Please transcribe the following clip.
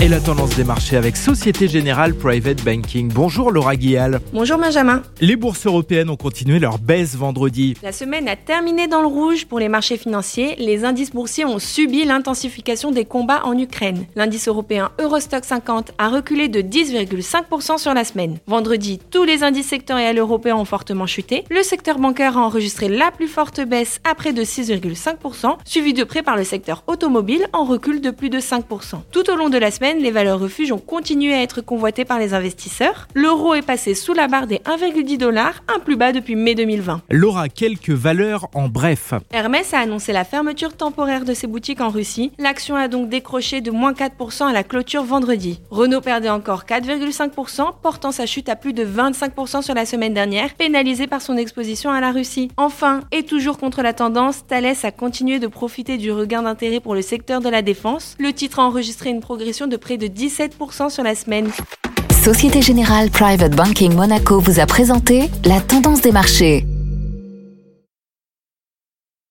Et la tendance des marchés avec Société Générale Private Banking. Bonjour Laura Guial. Bonjour Benjamin. Les bourses européennes ont continué leur baisse vendredi. La semaine a terminé dans le rouge pour les marchés financiers. Les indices boursiers ont subi l'intensification des combats en Ukraine. L'indice européen Eurostock 50 a reculé de 10,5% sur la semaine. Vendredi, tous les indices sectoriels européens ont fortement chuté. Le secteur bancaire a enregistré la plus forte baisse à près de 6,5%, suivi de près par le secteur automobile en recul de plus de 5%. Tout au long de la semaine, les valeurs refuges ont continué à être convoitées par les investisseurs. L'euro est passé sous la barre des 1,10 dollars, un plus bas depuis mai 2020. Laura, quelques valeurs en bref. Hermès a annoncé la fermeture temporaire de ses boutiques en Russie. L'action a donc décroché de moins 4% à la clôture vendredi. Renault perdait encore 4,5%, portant sa chute à plus de 25% sur la semaine dernière, pénalisé par son exposition à la Russie. Enfin, et toujours contre la tendance, Thales a continué de profiter du regain d'intérêt pour le secteur de la défense. Le titre a enregistré une progression de près de 17% sur la semaine. Société Générale Private Banking Monaco vous a présenté la tendance des marchés.